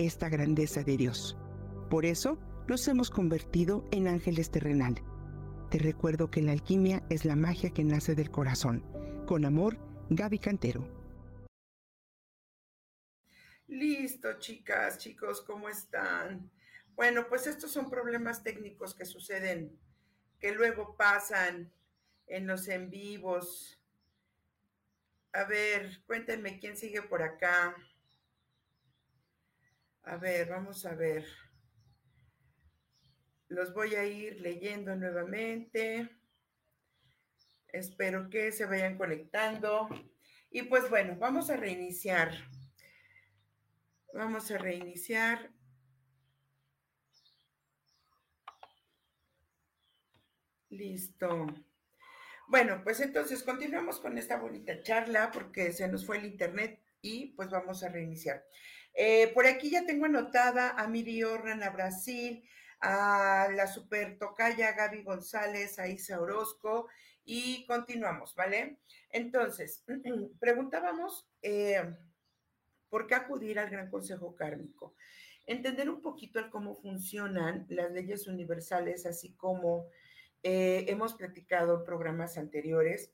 esta grandeza de Dios. Por eso nos hemos convertido en ángeles terrenales. Te recuerdo que la alquimia es la magia que nace del corazón. Con amor, Gaby Cantero. Listo, chicas, chicos, ¿cómo están? Bueno, pues estos son problemas técnicos que suceden, que luego pasan en los en vivos. A ver, cuéntenme quién sigue por acá. A ver, vamos a ver. Los voy a ir leyendo nuevamente. Espero que se vayan conectando. Y pues bueno, vamos a reiniciar. Vamos a reiniciar. Listo. Bueno, pues entonces continuamos con esta bonita charla porque se nos fue el internet y pues vamos a reiniciar. Eh, por aquí ya tengo anotada a Miri Orran a Brasil, a la super tocaya Gaby González, a Isa Orozco y continuamos, ¿vale? Entonces, preguntábamos eh, por qué acudir al Gran Consejo Kármico. Entender un poquito cómo funcionan las leyes universales, así como eh, hemos platicado en programas anteriores.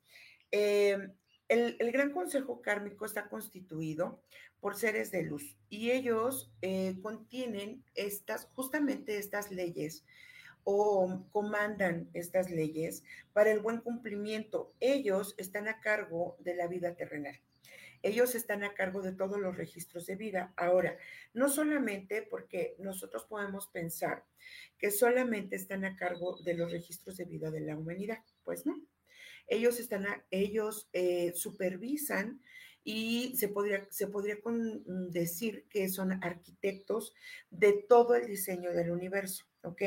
El, Gran Consejo Kármico está constituido por seres de luz y ellos eh, contienen estas, justamente estas leyes o comandan estas leyes para el buen cumplimiento. Ellos están a cargo de la vida terrenal. Ellos están a cargo de todos los registros de vida. Ahora, no solamente porque nosotros podemos pensar que solamente están a cargo de los registros de vida de la humanidad, pues no. Ellos están, ellos eh, supervisan y se podría, se podría con, decir que son arquitectos de todo el diseño del universo, ¿ok?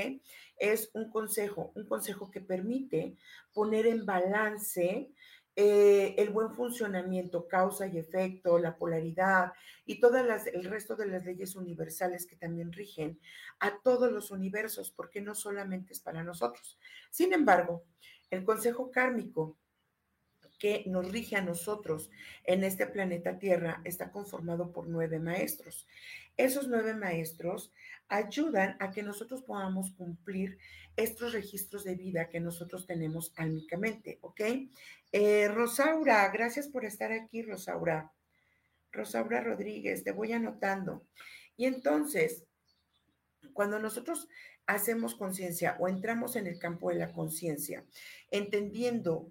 Es un consejo, un consejo que permite poner en balance eh, el buen funcionamiento, causa y efecto, la polaridad y todo el resto de las leyes universales que también rigen a todos los universos, porque no solamente es para nosotros. Sin embargo, el consejo kármico que nos rige a nosotros en este planeta Tierra está conformado por nueve maestros. Esos nueve maestros ayudan a que nosotros podamos cumplir estos registros de vida que nosotros tenemos álmicamente, ¿ok? Eh, Rosaura, gracias por estar aquí, Rosaura. Rosaura Rodríguez, te voy anotando. Y entonces, cuando nosotros hacemos conciencia o entramos en el campo de la conciencia, entendiendo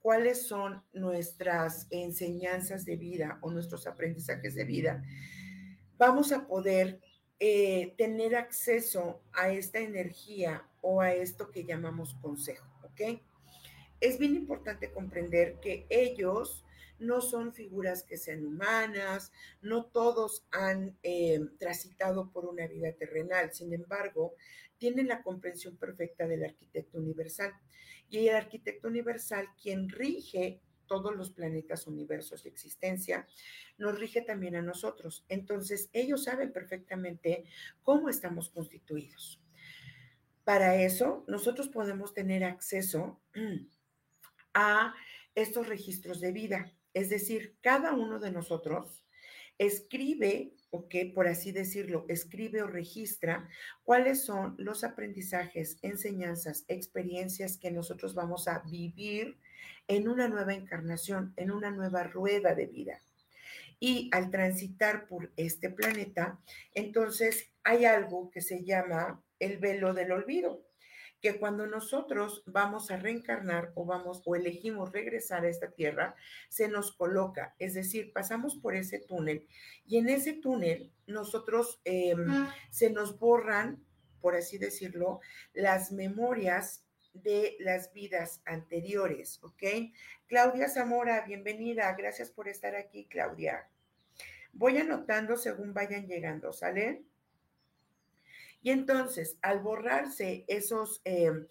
cuáles son nuestras enseñanzas de vida o nuestros aprendizajes de vida, vamos a poder eh, tener acceso a esta energía o a esto que llamamos consejo, ¿ok? Es bien importante comprender que ellos no son figuras que sean humanas, no todos han eh, transitado por una vida terrenal, sin embargo, tienen la comprensión perfecta del arquitecto universal. Y el arquitecto universal, quien rige todos los planetas, universos de existencia, nos rige también a nosotros. Entonces, ellos saben perfectamente cómo estamos constituidos. Para eso, nosotros podemos tener acceso a estos registros de vida. Es decir, cada uno de nosotros escribe, o que por así decirlo, escribe o registra cuáles son los aprendizajes, enseñanzas, experiencias que nosotros vamos a vivir en una nueva encarnación, en una nueva rueda de vida. Y al transitar por este planeta, entonces hay algo que se llama el velo del olvido que cuando nosotros vamos a reencarnar o vamos o elegimos regresar a esta tierra, se nos coloca, es decir, pasamos por ese túnel y en ese túnel nosotros eh, se nos borran, por así decirlo, las memorias de las vidas anteriores, ¿ok? Claudia Zamora, bienvenida, gracias por estar aquí, Claudia. Voy anotando según vayan llegando, ¿sale? Y entonces, al borrarse esos, em,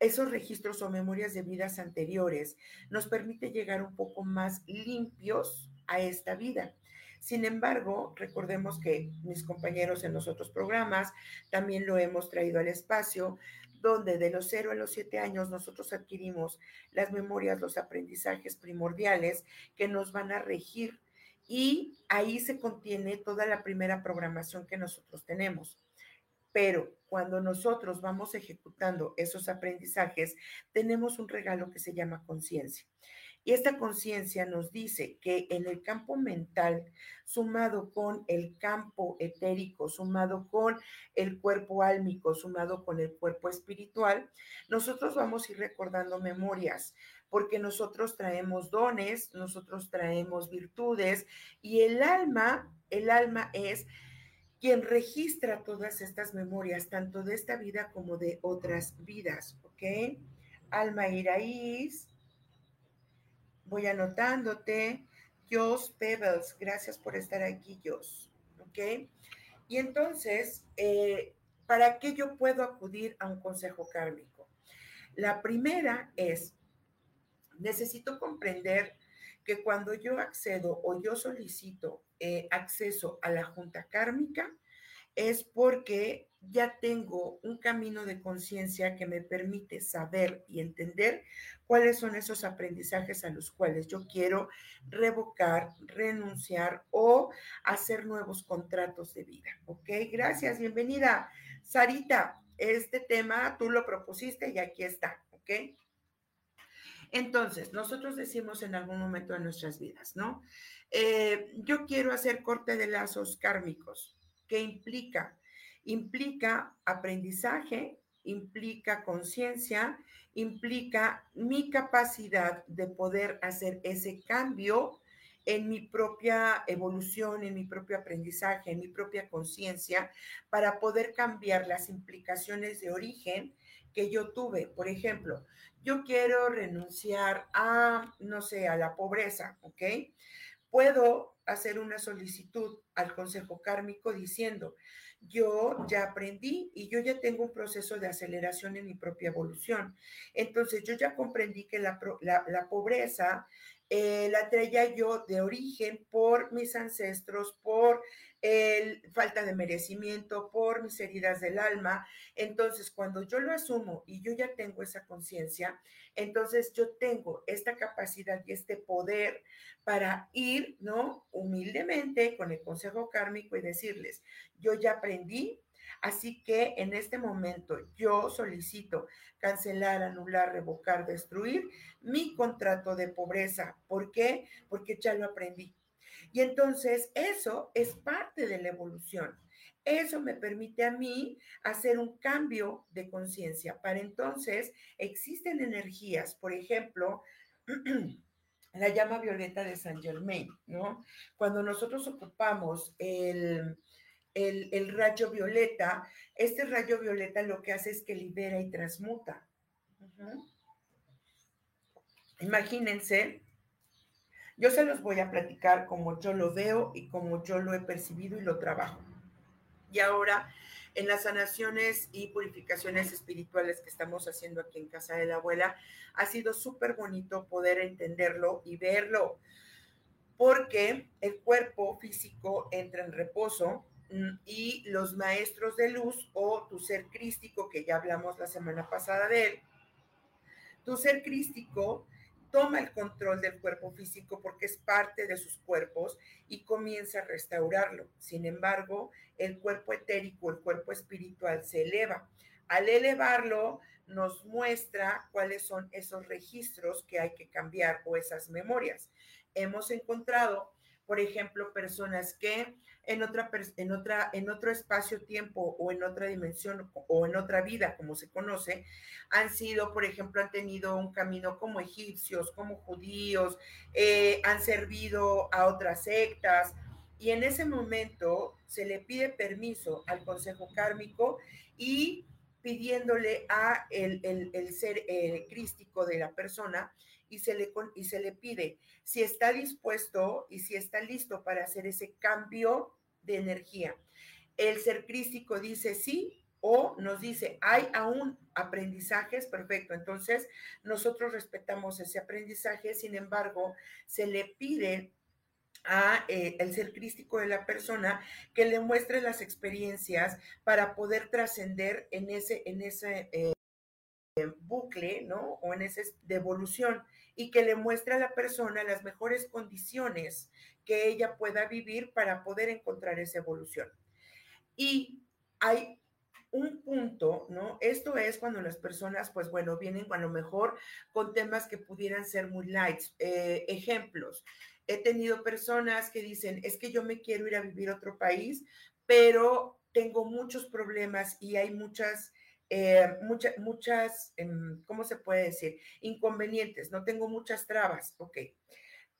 esos registros o memorias de vidas anteriores, nos permite llegar un poco más limpios a esta vida. Sin embargo, recordemos que mis compañeros en los otros programas también lo hemos traído al espacio, donde de los 0 a los 7 años nosotros adquirimos las memorias, los aprendizajes primordiales que nos van a regir y ahí se contiene toda la primera programación que nosotros tenemos. Pero cuando nosotros vamos ejecutando esos aprendizajes, tenemos un regalo que se llama conciencia. Y esta conciencia nos dice que en el campo mental, sumado con el campo etérico, sumado con el cuerpo álmico, sumado con el cuerpo espiritual, nosotros vamos a ir recordando memorias, porque nosotros traemos dones, nosotros traemos virtudes y el alma, el alma es quien registra todas estas memorias, tanto de esta vida como de otras vidas, ¿ok? Alma Iraíz, voy anotándote. Jos Pebbles, gracias por estar aquí, Jos. ¿Ok? Y entonces, eh, ¿para qué yo puedo acudir a un consejo kármico? La primera es, necesito comprender que cuando yo accedo o yo solicito eh, acceso a la junta kármica, es porque ya tengo un camino de conciencia que me permite saber y entender cuáles son esos aprendizajes a los cuales yo quiero revocar, renunciar o hacer nuevos contratos de vida. ¿Ok? Gracias, bienvenida. Sarita, este tema tú lo propusiste y aquí está. ¿Ok? Entonces, nosotros decimos en algún momento de nuestras vidas, ¿no? Eh, yo quiero hacer corte de lazos kármicos. ¿Qué implica? implica aprendizaje, implica conciencia, implica mi capacidad de poder hacer ese cambio en mi propia evolución, en mi propio aprendizaje, en mi propia conciencia, para poder cambiar las implicaciones de origen que yo tuve. Por ejemplo, yo quiero renunciar a, no sé, a la pobreza, ¿ok? Puedo hacer una solicitud al Consejo Kármico diciendo, yo ya aprendí y yo ya tengo un proceso de aceleración en mi propia evolución. Entonces, yo ya comprendí que la, la pobreza eh, la traía yo de origen por mis ancestros, por el falta de merecimiento, por mis heridas del alma. Entonces, cuando yo lo asumo y yo ya tengo esa conciencia, entonces yo tengo esta capacidad y este poder para ir, ¿no? Humildemente con el consejo kármico y decirles, yo ya aprendí, Así que en este momento yo solicito cancelar, anular, revocar, destruir mi contrato de pobreza. ¿Por qué? Porque ya lo aprendí. Y entonces eso es parte de la evolución. Eso me permite a mí hacer un cambio de conciencia. Para entonces existen energías, por ejemplo, la llama violeta de Saint Germain, ¿no? Cuando nosotros ocupamos el, el, rayo violeta, este rayo violeta lo que hace es que libera y transmuta. Imagínense, yo se los voy a platicar como yo lo veo y como yo lo he percibido y lo trabajo. Y ahora, en las sanaciones y purificaciones espirituales que estamos haciendo aquí en Casa de la Abuela, ha sido súper bonito poder entenderlo y verlo, porque el cuerpo físico entra en reposo, Mm, y los maestros de luz o tu ser crístico, que ya hablamos la semana pasada de él, tu ser crístico toma el control del cuerpo físico porque es parte de sus cuerpos y comienza a restaurarlo. Sin embargo, el cuerpo etérico, el cuerpo espiritual se eleva. Al elevarlo, nos muestra cuáles son esos registros que hay que cambiar o esas memorias. Hemos encontrado, por ejemplo, personas que en otra, en otra, en otro espacio-tiempo o en otra dimensión o en otra vida, como se conoce, han sido, por ejemplo, han tenido un camino como egipcios, como judíos, eh, han servido a otras sectas, y en ese momento se le pide permiso al consejo kármico y pidiéndole a el, el, ser eh, crístico de la persona y se, le, y se le pide si está dispuesto y si está listo para hacer ese cambio de energía. El ser crístico dice sí O nos dice, hay aún aprendizajes, perfecto. Entonces, nosotros respetamos ese aprendizaje, sin embargo, se le pide a eh, el ser crístico de la persona que le muestre las experiencias para poder trascender en ese, en ese eh, bucle, ¿no? O en esa devolución y que le muestre a la persona las mejores condiciones que ella pueda vivir para poder encontrar esa evolución. Y hay un punto, ¿no? Esto es cuando las personas, pues bueno, vienen a lo mejor con temas que pudieran ser muy light. Eh, ejemplos, he tenido personas que dicen, es que yo me quiero ir a vivir a otro país, pero tengo muchos problemas y hay muchas, eh, muchas, muchas, em, ¿cómo se puede decir? Inconvenientes, no tengo muchas trabas, ok.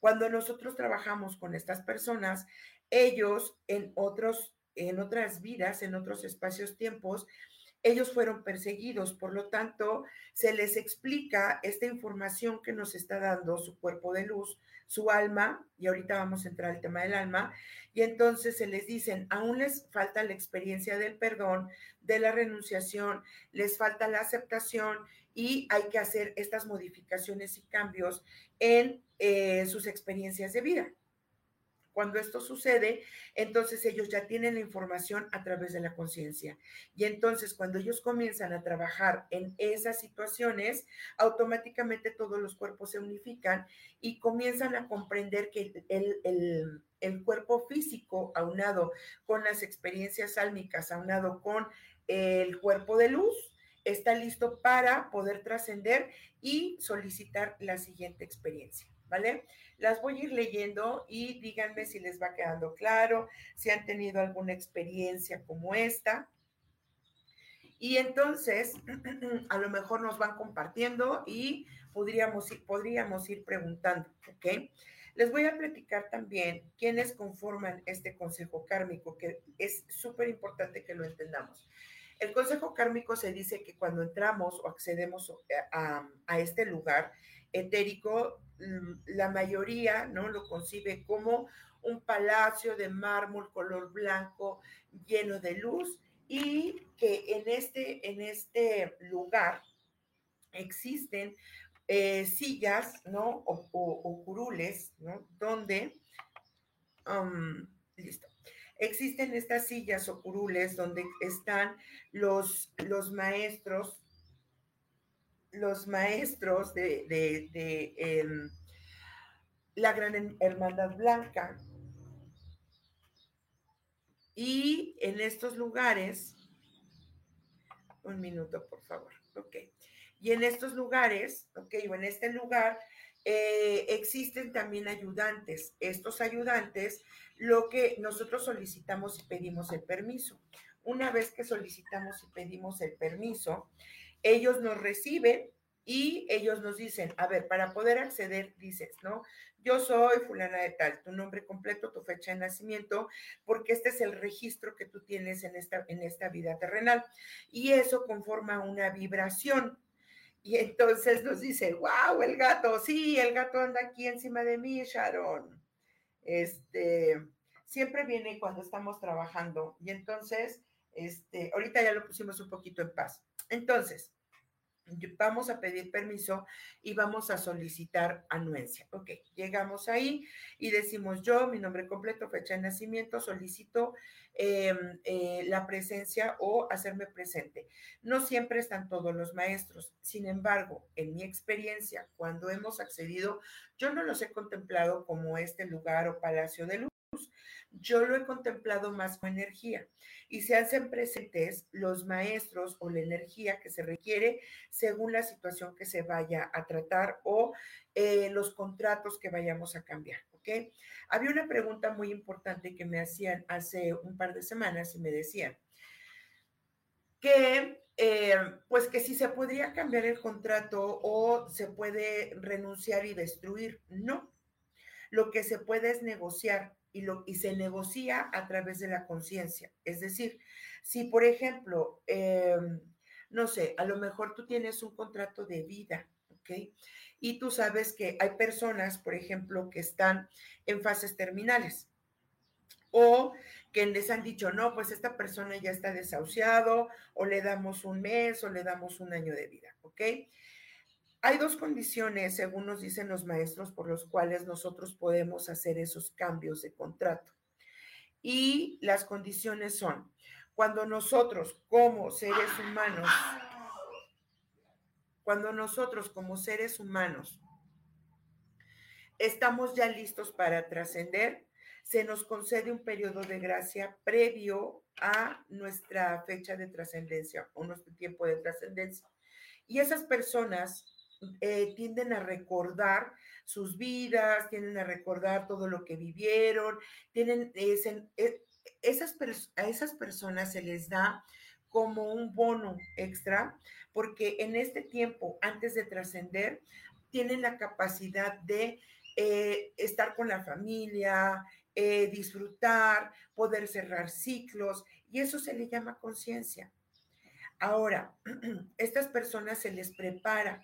Cuando nosotros trabajamos con estas personas, ellos en otros en otras vidas, en otros espacios-tiempos, ellos fueron perseguidos, por lo tanto, se les explica esta información que nos está dando su cuerpo de luz, su alma, y ahorita vamos a entrar al tema del alma, y entonces se les dicen, aún les falta la experiencia del perdón, de la renunciación, les falta la aceptación y hay que hacer estas modificaciones y cambios en eh, sus experiencias de vida. Cuando esto sucede, entonces ellos ya tienen la información a través de la conciencia. Y entonces cuando ellos comienzan a trabajar en esas situaciones, automáticamente todos los cuerpos se unifican y comienzan a comprender que el, el, cuerpo físico aunado con las experiencias álmicas, aunado con el cuerpo de luz, está listo para poder trascender y solicitar la siguiente experiencia, ¿vale? Las voy a ir leyendo y díganme si les va quedando claro, si han tenido alguna experiencia como esta. Y entonces, a lo mejor nos van compartiendo y podríamos, podríamos ir preguntando, ¿ok? Les voy a platicar también quiénes conforman este consejo kármico, que es súper importante que lo entendamos. El consejo kármico se dice que cuando entramos o accedemos a, a este lugar etérico, Mm, la mayoría no lo concibe como un palacio de mármol color blanco lleno de luz y que en este, en este lugar existen eh, sillas, ¿no? O, curules, ¿no? Donde, um, listo. Existen estas sillas o curules donde están los, los maestros los maestros de, em, la Gran Hermandad Blanca. Y en estos lugares, un minuto, por favor, ok. Y en estos lugares, ok, o en este lugar, eh, existen también ayudantes. Estos ayudantes, lo que nosotros solicitamos y pedimos el permiso. Una vez que solicitamos y pedimos el permiso, ellos nos reciben y ellos nos dicen, a ver, para poder acceder, dices, ¿no? Yo soy fulana de tal, tu nombre completo, tu fecha de nacimiento, porque este es el registro que tú tienes en esta, en esta vida terrenal. Y eso conforma una vibración. Y entonces nos dice, wow, el gato, sí, el gato anda aquí encima de mí, Sharon. Este, siempre viene cuando estamos trabajando. Y entonces, este, ahorita ya lo pusimos un poquito en paz. Entonces, vamos a pedir permiso y vamos a solicitar anuencia. Ok, llegamos ahí y decimos yo, mi nombre completo, fecha de nacimiento, solicito em, eh, la presencia o hacerme presente. No siempre están todos los maestros. Sin embargo, en mi experiencia, cuando hemos accedido, yo no los he contemplado como este lugar o palacio de luz yo lo he contemplado más con energía y se hacen presentes los maestros o la energía que se requiere según la situación que se vaya a tratar o eh, los contratos que vayamos a cambiar. ¿ok? Había una pregunta muy importante que me hacían hace un par de semanas y me decían que eh, pues que si se podría cambiar el contrato o se puede renunciar y destruir. No, lo que se puede es negociar y, lo, se negocia a través de la conciencia. Es decir, si por ejemplo, em, no sé, a lo mejor tú tienes un contrato de vida, ¿ok? Y tú sabes que hay personas, por ejemplo, que están en fases terminales o que les han dicho, no, pues esta persona ya está desahuciado, o le damos un mes, o le damos un año de vida, ¿ok? Hay dos condiciones, según nos dicen los maestros, por los cuales nosotros podemos hacer esos cambios de contrato. Y las condiciones son, cuando nosotros como seres humanos, cuando nosotros como seres humanos estamos ya listos para trascender, se nos concede un periodo de gracia previo a nuestra fecha de trascendencia o nuestro tiempo de trascendencia. Y esas personas eh, tienden a recordar sus vidas, tienden a recordar todo lo que vivieron, tienen eh, esas, a esas personas se les da como un bono extra, porque en este tiempo, antes de trascender, tienen la capacidad de eh, estar con la familia, eh, disfrutar, poder cerrar ciclos, y eso se le llama conciencia. Ahora, estas personas se les prepara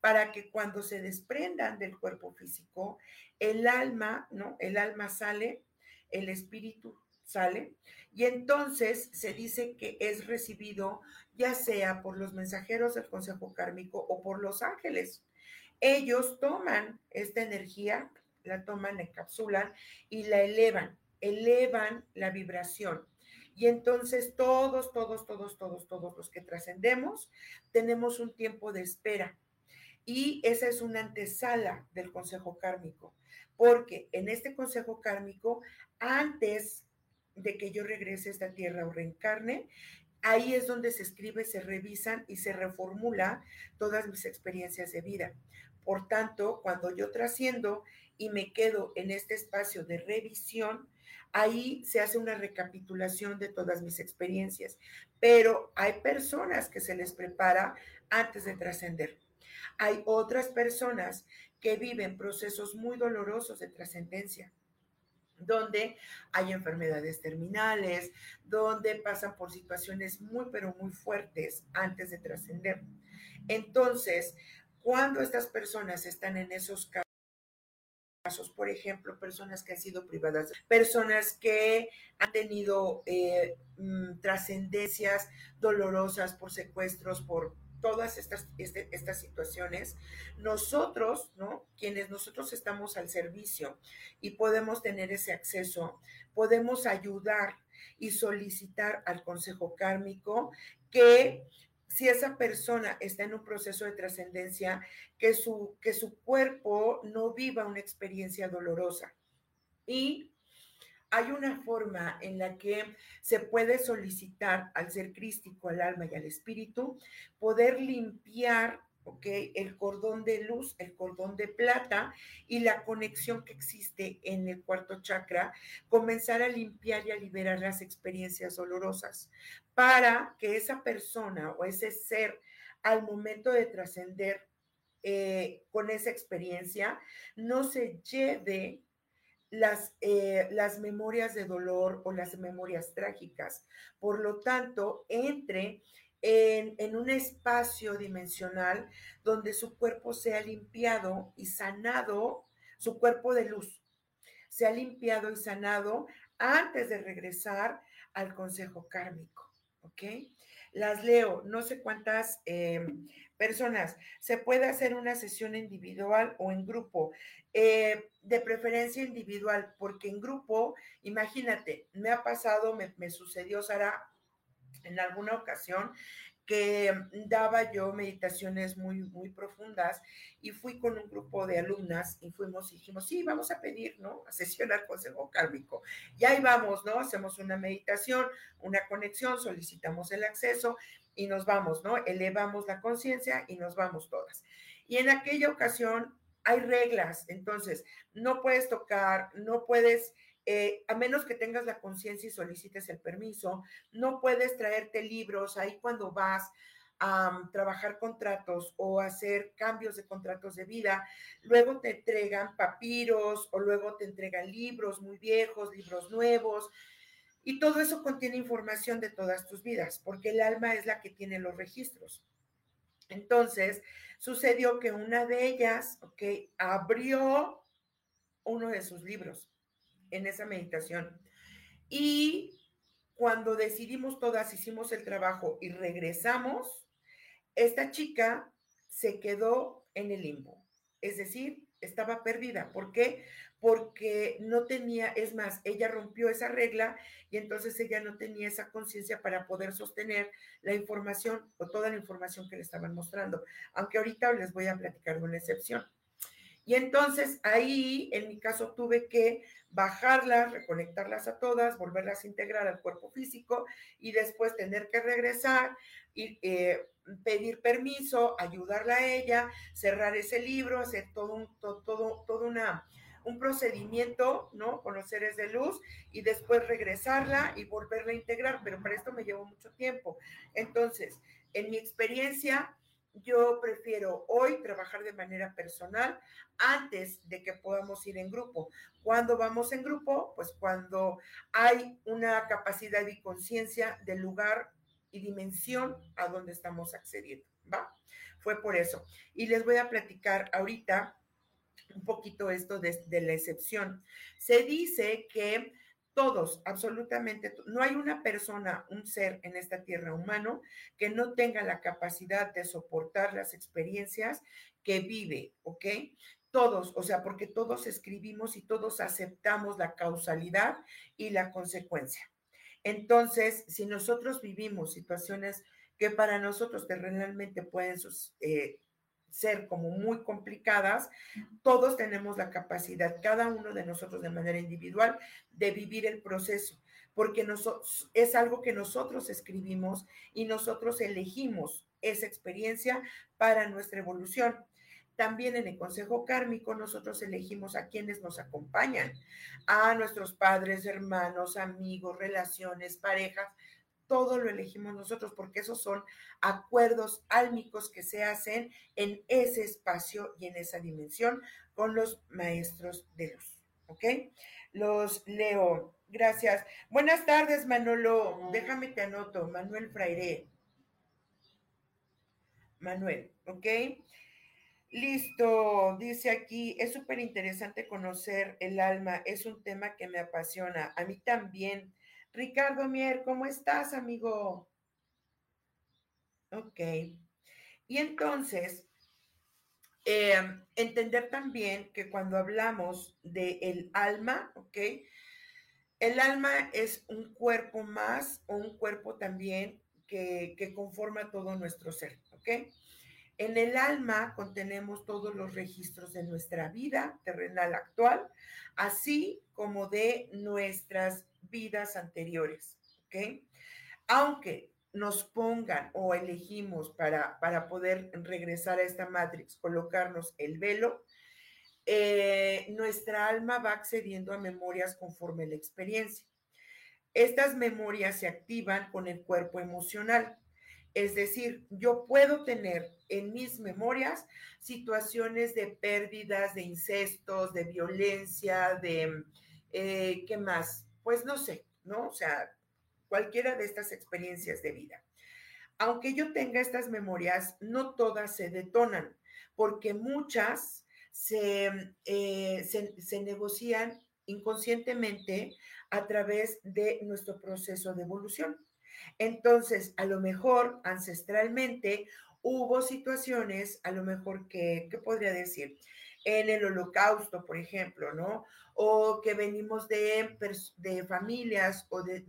para que cuando se desprendan del cuerpo físico, el alma, ¿no? El alma sale, el espíritu sale, y entonces se dice que es recibido ya sea por los mensajeros del Consejo Kármico o por los ángeles. Ellos toman esta energía la toman, encapsulan y la elevan, elevan la vibración. Y entonces todos, todos, todos, todos, todos los que trascendemos tenemos un tiempo de espera. Y esa es una antesala del consejo kármico, porque en este consejo kármico, antes de que yo regrese a esta tierra o reencarne, ahí es donde se escribe, se revisan y se reformula todas mis experiencias de vida. Por tanto, cuando yo trasciendo y me quedo en este espacio de revisión, ahí se hace una recapitulación de todas mis experiencias. Pero hay personas que se les prepara antes de trascender. Hay otras personas que viven procesos muy dolorosos de trascendencia donde hay enfermedades terminales, donde pasan por situaciones muy, pero muy fuertes antes de trascender. Entonces, cuando estas personas están en esos casos, por ejemplo, personas que han sido privadas, personas que han tenido eh, mm, trascendencias dolorosas por secuestros, por todas estas, este, estas situaciones, nosotros, ¿no? Quienes nosotros estamos al servicio y podemos tener ese acceso, podemos ayudar y solicitar al Consejo Kármico que si esa persona está en un proceso de trascendencia, que su, que su cuerpo no viva una experiencia dolorosa. Y hay una forma en la que se puede solicitar al ser crístico, al alma y al espíritu, poder limpiar el cordón de luz, el cordón de plata y la conexión que existe en el cuarto chakra, comenzar a limpiar y a liberar las experiencias dolorosas para que esa persona o ese ser al momento de trascender eh, con esa experiencia no se lleve las, eh, las memorias de dolor o las memorias trágicas. Por lo tanto, entre en, un espacio dimensional donde su cuerpo sea limpiado y sanado, su cuerpo de luz, se ha limpiado y sanado antes de regresar al consejo kármico, ¿ok? Las leo, no sé cuántas em, personas. Se puede hacer una sesión individual o en grupo, eh, de preferencia individual, porque en grupo, imagínate, me ha pasado, me, me sucedió, Sara, en alguna ocasión que daba yo meditaciones muy, muy profundas y fui con un grupo de alumnas y fuimos y dijimos, sí, vamos a pedir, ¿no? A sesionar consejo kármico. Y ahí vamos, ¿no? Hacemos una meditación, una conexión, solicitamos el acceso y nos vamos, ¿no? Elevamos la conciencia y nos vamos todas. Y en aquella ocasión hay reglas, entonces no puedes tocar, no puedes eh, a menos que tengas la conciencia y solicites el permiso, no puedes traerte libros ahí cuando vas a mm, trabajar contratos o hacer cambios de contratos de vida, luego te entregan papiros o luego te entregan libros muy viejos, libros nuevos, y todo eso contiene información de todas tus vidas, porque el alma es la que tiene los registros. Entonces, sucedió que una de ellas, ok, abrió uno de sus libros en esa meditación. Y cuando decidimos todas, hicimos el trabajo y regresamos, esta chica se quedó en el limbo. Es decir, estaba perdida. ¿Por qué? Porque no tenía, es más, ella rompió esa regla y entonces ella no tenía esa conciencia para poder sostener la información o toda la información que le estaban mostrando. Aunque ahorita les voy a platicar de una excepción. Y entonces ahí, en mi caso, tuve que bajarlas, reconectarlas a todas, volverlas a integrar al cuerpo físico y después tener que regresar y eh, pedir permiso, ayudarla a ella, cerrar ese libro, hacer todo un, todo, todo, una, un procedimiento, ¿no? Con los seres de luz y después regresarla y volverla a integrar, pero para esto me llevó mucho tiempo. Entonces, en mi experiencia, yo prefiero hoy trabajar de manera personal antes de que podamos ir en grupo. Cuando vamos en grupo? Pues cuando hay una capacidad y conciencia del lugar y dimensión a donde estamos accediendo, ¿va? Fue por eso. Y les voy a platicar ahorita un poquito esto de, de la excepción. Se dice que todos, absolutamente, no hay una persona, un ser en esta tierra humano que no tenga la capacidad de soportar las experiencias que vive, ¿ok? Todos, o sea, porque todos escribimos y todos aceptamos la causalidad y la consecuencia. Entonces, si nosotros vivimos situaciones que para nosotros terrenalmente pueden eh, ser como muy complicadas, todos tenemos la capacidad, cada uno de nosotros de manera individual, de vivir el proceso, porque es algo que nosotros escribimos y nosotros elegimos esa experiencia para nuestra evolución. También en el Consejo Kármico nosotros elegimos a quienes nos acompañan, a nuestros padres, hermanos, amigos, relaciones, parejas, todo lo elegimos nosotros porque esos son acuerdos álmicos que se hacen en ese espacio y en esa dimensión con los maestros de luz. ¿Ok? Los leo. Gracias. Buenas tardes, Manolo. Déjame te anoto. Manuel Fraire. Manuel, ¿ok? Listo, dice aquí, es súper interesante conocer el alma, es un tema que me apasiona, a mí también. Ricardo Mier, ¿cómo estás, amigo? Ok. Y entonces, em, entender también que cuando hablamos de el alma, ¿ok? El alma es un cuerpo más o un cuerpo también que, que conforma todo nuestro ser, ¿ok? En el alma contenemos todos los registros de nuestra vida terrenal actual, así como de nuestras vidas anteriores, ¿ok? Aunque nos pongan o elegimos para, para poder regresar a esta matrix, colocarnos el velo, eh, nuestra alma va accediendo a memorias conforme la experiencia. Estas memorias se activan con el cuerpo emocional. Es decir, yo puedo tener en mis memorias situaciones de pérdidas, de incestos, de violencia, de, eh, ¿qué más? Pues no sé, ¿no? O sea, cualquiera de estas experiencias de vida. Aunque yo tenga estas memorias, no todas se detonan, porque muchas se, eh, se, negocian inconscientemente a través de nuestro proceso de evolución. Entonces, a lo mejor ancestralmente hubo situaciones, a lo mejor que, ¿qué podría decir? En el holocausto, por ejemplo, ¿no? o que venimos de, de familias o de,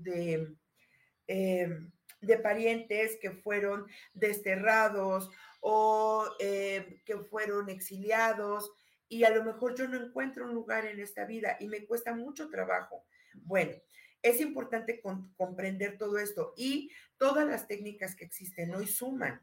em, de, parientes que fueron desterrados o em, que fueron exiliados y a lo mejor yo no encuentro un lugar en esta vida y me cuesta mucho trabajo. Bueno, es importante comprender todo esto y todas las técnicas que existen hoy suman.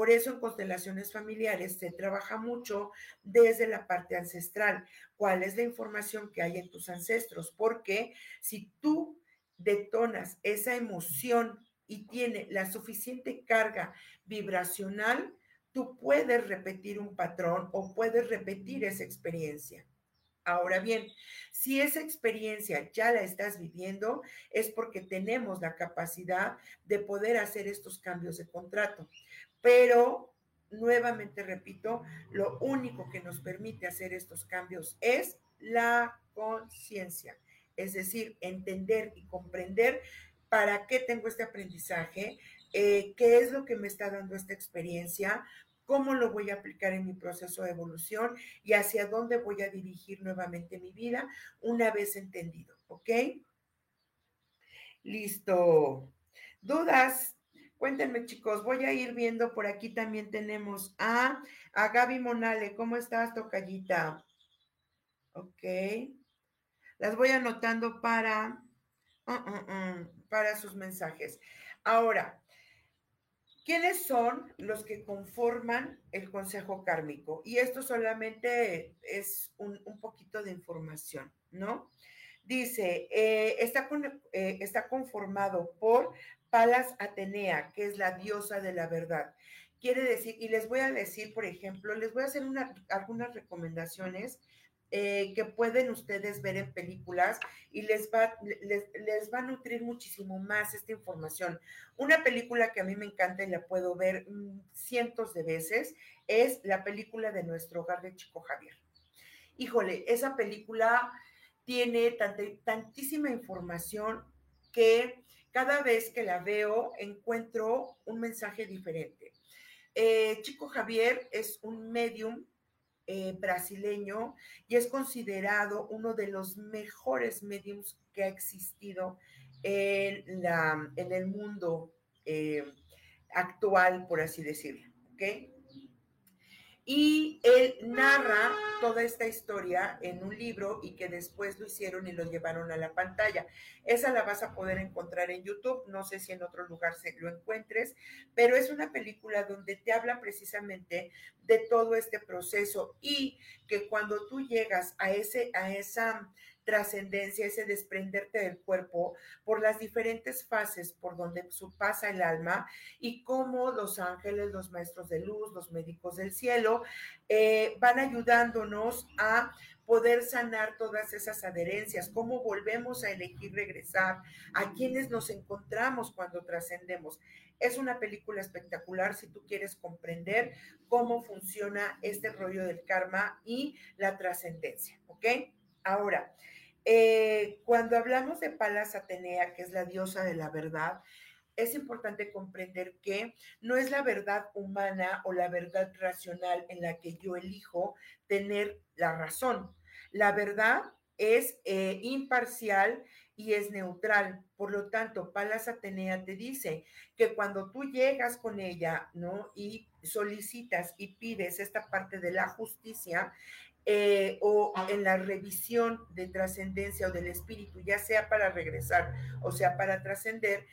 Por eso en constelaciones familiares se trabaja mucho desde la parte ancestral. ¿Cuál es la información que hay en tus ancestros? Porque si tú detonas esa emoción y tiene la suficiente carga vibracional, tú puedes repetir un patrón o puedes repetir esa experiencia. Ahora bien, si esa experiencia ya la estás viviendo, es porque tenemos la capacidad de poder hacer estos cambios de contrato. Pero, nuevamente repito, lo único que nos permite hacer estos cambios es la conciencia, es decir, entender y comprender para qué tengo este aprendizaje, eh, qué es lo que me está dando esta experiencia, cómo lo voy a aplicar en mi proceso de evolución y hacia dónde voy a dirigir nuevamente mi vida una vez entendido, ¿ok? Listo. ¿Dudas? Cuéntenme, chicos, voy a ir viendo por aquí también tenemos a, a Gaby Monale. ¿Cómo estás, Tocallita? Ok. Las voy anotando para, uh, uh, uh, para sus mensajes. Ahora, ¿quiénes son los que conforman el Consejo Kármico? Y esto solamente es un, poquito de información, ¿no? Dice, eh, está, eh, está conformado por Palas Atenea, que es la diosa de la verdad. Quiere decir, y les voy a decir, por ejemplo, les voy a hacer algunas recomendaciones eh, que pueden ustedes ver en películas y les va, les, les, va a nutrir muchísimo más esta información. Una película que a mí me encanta y la puedo ver mm, cientos de veces es la película de nuestro hogar de Chico Javier. Híjole, esa película tiene tantísima información que cada vez que la veo encuentro un mensaje diferente. Eh, Chico Javier es un medium eh, brasileño y es considerado uno de los mejores mediums que ha existido en, la, en el mundo eh, actual, por así decirlo. ¿okay? Y él narra toda esta historia en un libro y que después lo hicieron y lo llevaron a la pantalla. Esa la vas a poder encontrar en YouTube, no sé si en otro lugar se lo encuentres, pero es una película donde te habla precisamente de todo este proceso y que cuando tú llegas a ese a esa trascendencia, ese desprenderte del cuerpo por las diferentes fases por donde pasa el alma y cómo los ángeles, los maestros de luz, los médicos del cielo eh, van ayudándonos a poder sanar todas esas adherencias, cómo volvemos a elegir regresar, a quienes nos encontramos cuando trascendemos. Es una película espectacular si tú quieres comprender cómo funciona este rollo del karma y la trascendencia, ¿ok? Ahora, eh, cuando hablamos de Palas Atenea, que es la diosa de la verdad, es importante comprender que no es la verdad humana o la verdad racional en la que yo elijo tener la razón. La verdad es eh, imparcial y es neutral. Por lo tanto, Palas Atenea te dice que cuando tú llegas con ella, ¿no? Y solicitas y pides esta parte de la justicia, eh, o en la revisión de trascendencia o del espíritu, ya sea para regresar o sea para trascender,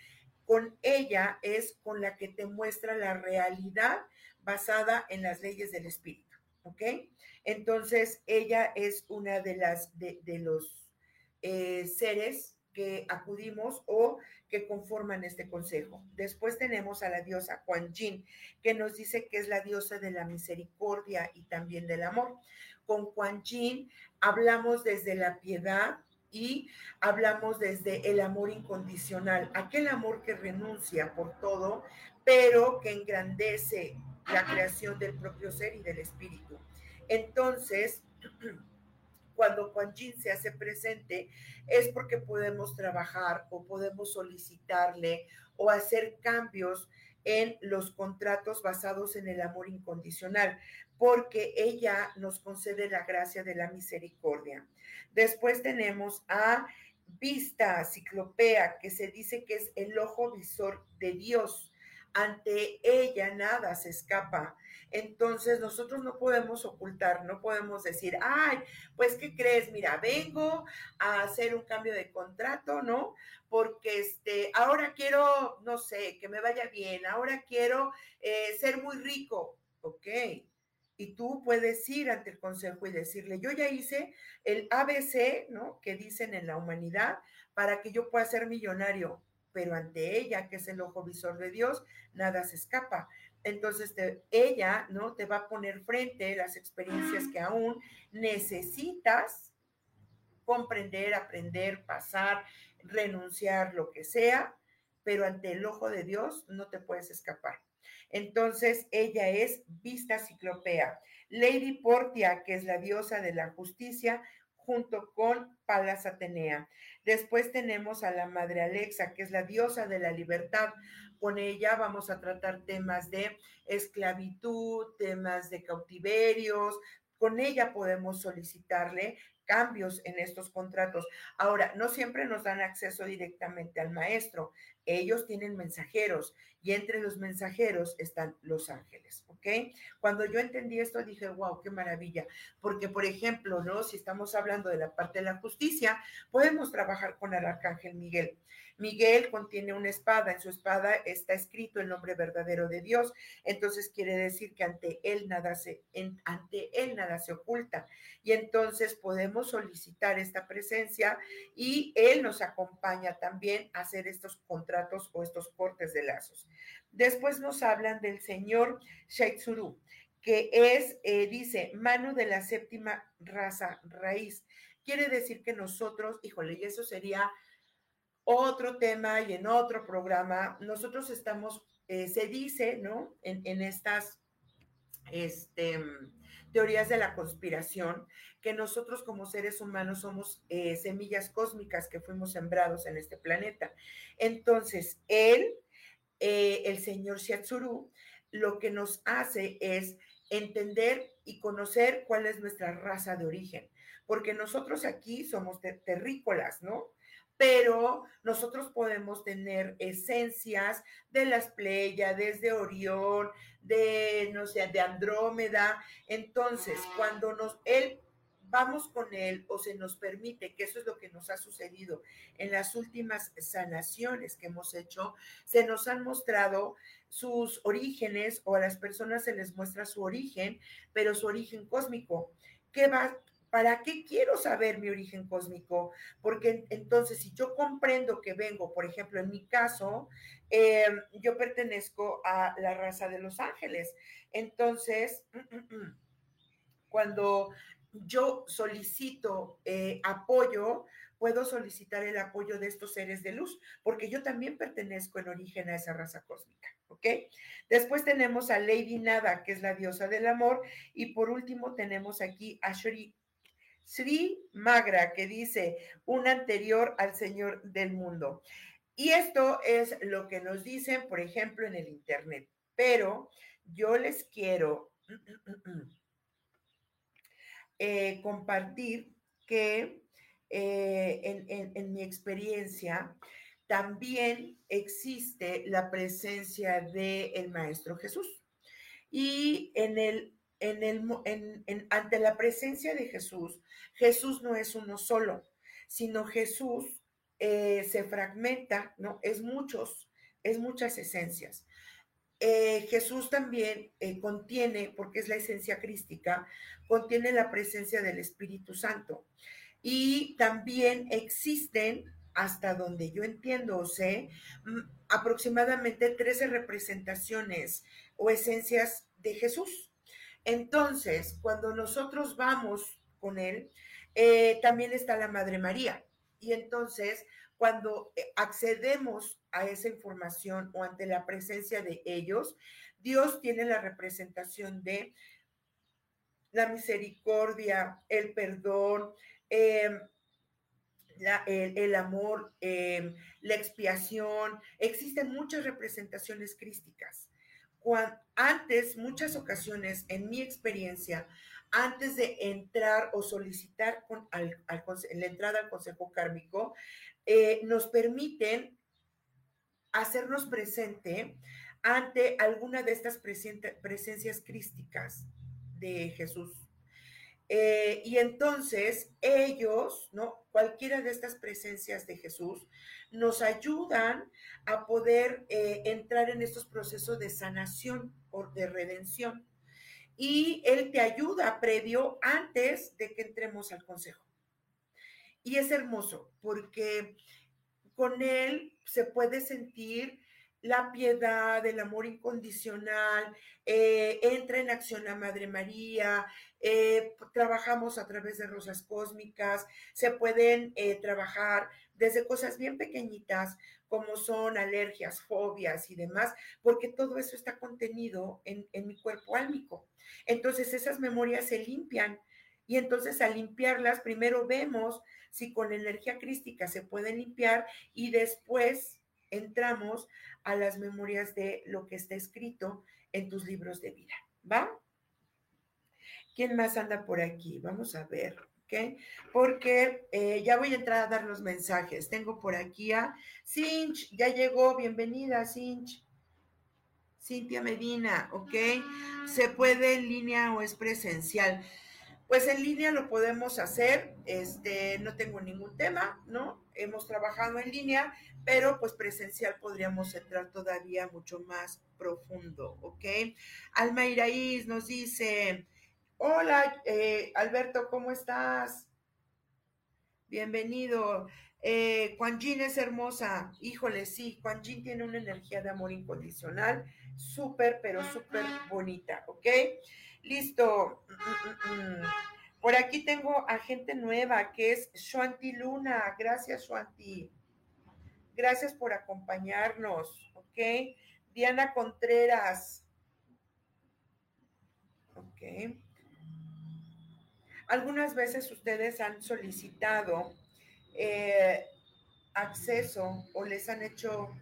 con ella es con la que te muestra la realidad basada en las leyes del espíritu, ¿ok? Entonces, ella es una de las, de, los eh, seres que acudimos o que conforman este consejo. Después tenemos a la diosa Kuan Yin, que nos dice que es la diosa de la misericordia y también del amor con Juan Jin hablamos desde la piedad y hablamos desde el amor incondicional, aquel amor que renuncia por todo, pero que engrandece la creación del propio ser y del espíritu. Entonces, cuando Juan Jin se hace presente, es porque podemos trabajar o podemos solicitarle o hacer cambios en los contratos basados en el amor incondicional, porque ella nos concede la gracia de la misericordia. Después tenemos a Vista Ciclopea, que se dice que es el ojo visor de Dios. Ante ella nada se escapa. Entonces nosotros no podemos ocultar, no podemos decir, ay, pues ¿qué crees? Mira, vengo a hacer un cambio de contrato, ¿no? Porque este, ahora quiero, no sé, que me vaya bien, ahora quiero eh, ser muy rico, ok. Y tú puedes ir ante el consejo y decirle, yo ya hice el ABC, ¿no? Que dicen en la humanidad para que yo pueda ser millonario, pero ante ella, que es el ojo visor de Dios, nada se escapa. Entonces ella, ¿no? Te va a poner frente las experiencias que aún necesitas comprender, aprender, pasar, renunciar, lo que sea, pero ante el ojo de Dios no te puedes escapar. Entonces ella es vista ciclopea. Lady Portia, que es la diosa de la justicia, junto con Palas Atenea. Después tenemos a la Madre Alexa, que es la diosa de la libertad. Con ella vamos a tratar temas de esclavitud, temas de cautiverios. Con ella podemos solicitarle cambios en estos contratos. Ahora, no siempre nos dan acceso directamente al maestro. Ellos tienen mensajeros y entre los mensajeros están los ángeles, ¿ok? Cuando yo entendí esto dije, wow, qué maravilla, porque por ejemplo, ¿no? Si estamos hablando de la parte de la justicia, podemos trabajar con el arcángel Miguel. Miguel contiene una espada, en su espada está escrito el nombre verdadero de Dios, entonces quiere decir que ante él nada se, ante él nada se oculta y entonces podemos solicitar esta presencia y él nos acompaña también a hacer estos contratos o estos cortes de lazos. Después nos hablan del señor Shaitsuru, que es, eh, dice, mano de la séptima raza raíz. Quiere decir que nosotros, híjole, y eso sería otro tema y en otro programa, nosotros estamos, eh, se dice, ¿no? En, estas este, teorías de la conspiración, que nosotros como seres humanos somos eh, semillas cósmicas que fuimos sembrados en este planeta. Entonces, él, eh, el señor Shiatsuru, lo que nos hace es entender y conocer cuál es nuestra raza de origen, porque nosotros aquí somos terrícolas, ¿no? Pero nosotros podemos tener esencias de las Pleiades, de Orión, de, no sé, de Andrómeda. Entonces, cuando nos, él, vamos con él o se nos permite, que eso es lo que nos ha sucedido en las últimas sanaciones que hemos hecho, se nos han mostrado sus orígenes o a las personas se les muestra su origen, pero su origen cósmico. ¿Qué va, ¿Para qué quiero saber mi origen cósmico? Porque entonces, si yo comprendo que vengo, por ejemplo, en mi caso, em, yo pertenezco a la raza de los ángeles. Entonces, cuando yo solicito eh, apoyo, puedo solicitar el apoyo de estos seres de luz, porque yo también pertenezco en origen a esa raza cósmica, ¿ok? Después tenemos a Lady Nada, que es la diosa del amor, y por último tenemos aquí a Shri Sri Magra, que dice un anterior al Señor del mundo. Y esto es lo que nos dicen, por ejemplo, en el Internet. Pero yo les quiero eh, compartir que eh, en, mi experiencia también existe la presencia del Maestro Jesús. Y en el en el, ante la presencia de Jesús, Jesús no es uno solo, sino Jesús eh, se fragmenta, ¿no? Es muchos, es muchas esencias. Eh, Jesús también eh, contiene, porque es la esencia crística, contiene la presencia del Espíritu Santo. Y también existen, hasta donde yo entiendo o sé, mm, aproximadamente 13 representaciones o esencias de Jesús. Entonces, cuando nosotros vamos con él, eh, también está la Madre María. Y entonces, cuando eh, accedemos a esa información o ante la presencia de ellos, Dios tiene la representación de la misericordia, el perdón, em, el, amor, em, la expiación. Existen muchas representaciones crísticas antes, muchas ocasiones, en mi experiencia, antes de entrar o solicitar con, la entrada al consejo kármico, eh, nos permiten hacernos presente ante alguna de estas presencias crísticas de Jesús. Eh, y entonces ellos, ¿no? Cualquiera de estas presencias de Jesús nos ayudan a poder eh, entrar en estos procesos de sanación o de redención. Y Él te ayuda previo antes de que entremos al consejo. Y es hermoso porque con Él se puede sentir la piedad, el amor incondicional, eh, entra en acción la Madre María, eh, trabajamos a través de rosas cósmicas, se pueden eh, trabajar desde cosas bien pequeñitas como son alergias, fobias y demás, porque todo eso está contenido en, en mi cuerpo álmico. Entonces esas memorias se limpian Y entonces al limpiarlas, primero vemos si con energía crística se pueden limpiar y después entramos a las memorias de lo que está escrito en tus libros de vida, ¿va? ¿Quién más anda por aquí? Vamos a ver, ¿ok? Porque eh, ya voy a entrar a dar los mensajes. Tengo por aquí a Cinch, ya llegó, bienvenida, Cinch. Cintia Medina, ¿ok? ¿Se puede en línea o es presencial? Pues en línea lo podemos hacer, este, no tengo ningún tema, ¿no? Hemos trabajado en línea, pero pues presencial podríamos entrar todavía mucho más profundo, ¿ok? Alma Iraíz nos dice, hola eh, Alberto, ¿cómo estás? Bienvenido. Eh, es hermosa, híjole, sí, Juan Jin tiene una energía de amor incondicional súper, pero súper bonita, ¿ok? Listo. Por aquí tengo a gente nueva que es Shuanti Luna. Gracias, Shuanti. Gracias por acompañarnos, ¿ok? Diana Contreras. Ok. Algunas veces ustedes han solicitado eh, acceso o les han hecho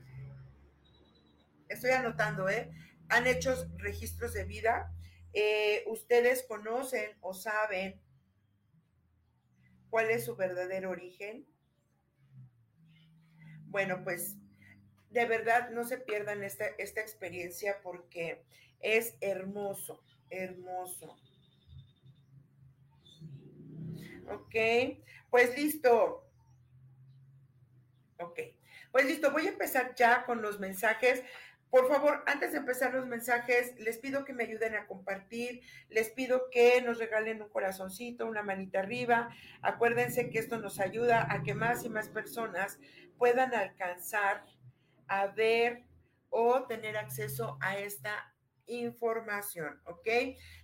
estoy anotando, ¿eh? Han hecho registros de vida. Eh, ustedes conocen o saben cuál es su verdadero origen. Bueno, pues de verdad no se pierdan esta, esta experiencia porque es hermoso, hermoso. Ok, pues listo. Ok, pues listo, voy a empezar ya con los mensajes. Por favor, antes de empezar los mensajes, les pido que me ayuden a compartir, les pido que nos regalen un corazoncito, una manita arriba. Acuérdense que esto nos ayuda a que más y más personas puedan alcanzar a ver o tener acceso a esta información, ¿ok?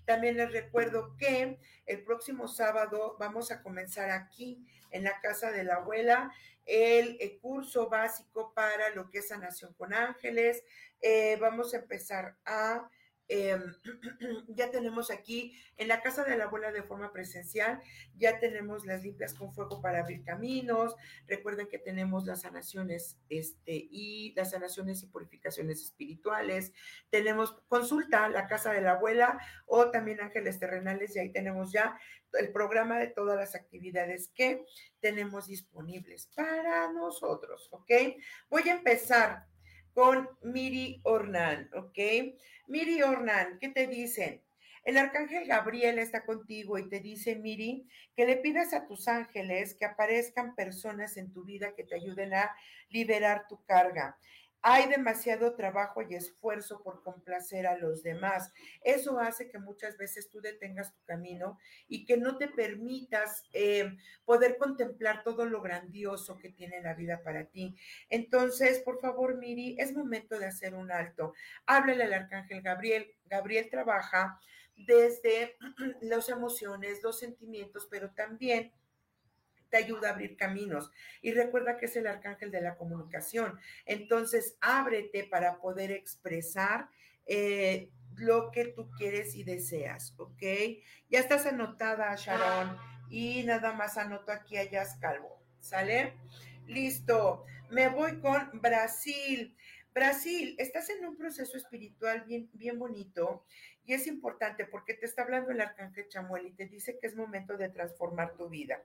También les recuerdo que el próximo sábado vamos a comenzar aquí en la casa de la abuela el, el curso básico para lo que es sanación con ángeles, eh, vamos a empezar a, em, ya tenemos aquí en la casa de la abuela de forma presencial, ya tenemos las limpias con fuego para abrir caminos, recuerden que tenemos las sanaciones este, y las sanaciones y purificaciones espirituales, tenemos consulta la casa de la abuela o también ángeles terrenales y ahí tenemos ya el programa de todas las actividades que tenemos disponibles para nosotros, ¿ok? Voy a empezar con Miri Ornan, ¿ok? Miri Ornan, ¿qué te dicen? El arcángel Gabriel está contigo y te dice, Miri, que le pidas a tus ángeles que aparezcan personas en tu vida que te ayuden a liberar tu carga. Hay demasiado trabajo y esfuerzo por complacer a los demás. Eso hace que muchas veces tú detengas tu camino y que no te permitas eh, poder contemplar todo lo grandioso que tiene la vida para ti. Entonces, por favor, Miri, es momento de hacer un alto. Háblale al arcángel Gabriel. Gabriel trabaja desde las emociones, los sentimientos, pero también te ayuda a abrir caminos. Y recuerda que es el arcángel de la comunicación. Entonces, ábrete para poder expresar eh, lo que tú quieres y deseas, ¿ok? Ya estás anotada, Sharon, y nada más anoto aquí a Jazz Calvo, ¿sale? Listo, me voy con Brasil. Brasil, estás en un proceso espiritual bien, bien bonito y es importante porque te está hablando el arcángel Chamuel y te dice que es momento de transformar tu vida.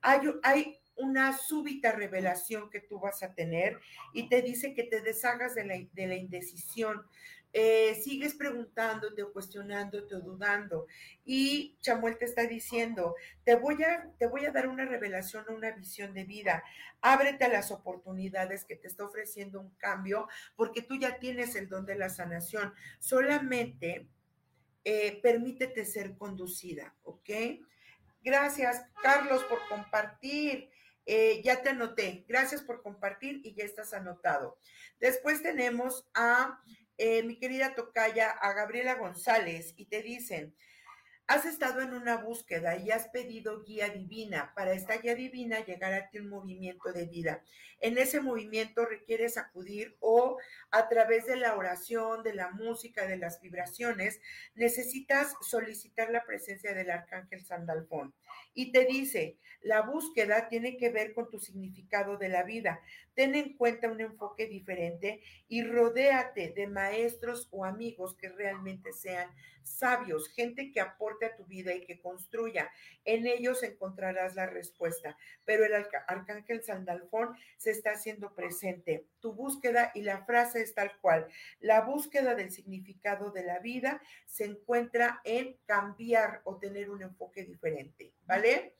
Hay, una súbita revelación que tú vas a tener y te dice que te deshagas de la, de la indecisión. Eh, sigues preguntándote o cuestionándote o dudando y Chamuel te está diciendo, te voy a, te voy a dar una revelación o una visión de vida, ábrete a las oportunidades que te está ofreciendo un cambio porque tú ya tienes el don de la sanación, solamente eh, permítete ser conducida, ¿ok? Gracias, Carlos, por compartir. Eh, ya te anoté. Gracias por compartir y ya estás anotado. Después tenemos a eh, mi querida tocaya, a Gabriela González, y te dicen, has estado en una búsqueda y has pedido guía divina. Para esta guía divina llegar a ti un movimiento de vida. En ese movimiento requieres acudir o a través de la oración, de la música, de las vibraciones, necesitas solicitar la presencia del arcángel Sandalfón. Y te dice, la búsqueda tiene que ver con tu significado de la vida. Ten en cuenta un enfoque diferente y rodéate de maestros o amigos que realmente sean sabios, gente que aporte a tu vida y que construya. En ellos encontrarás la respuesta. Pero el arcángel Sandalfón se está haciendo presente. Tu búsqueda y la frase es tal cual. La búsqueda del significado de la vida se encuentra en cambiar o tener un enfoque diferente. ¿Vale?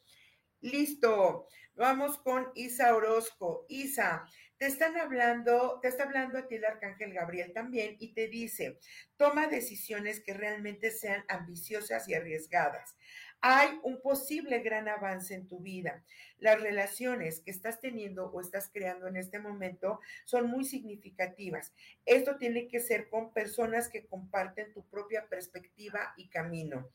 Listo. Vamos con Isa Orozco. Isa, te están hablando, te está hablando a ti el arcángel Gabriel también y te dice, toma decisiones que realmente sean ambiciosas y arriesgadas. Hay un posible gran avance en tu vida. Las relaciones que estás teniendo o estás creando en este momento son muy significativas. Esto tiene que ser con personas que comparten tu propia perspectiva y camino.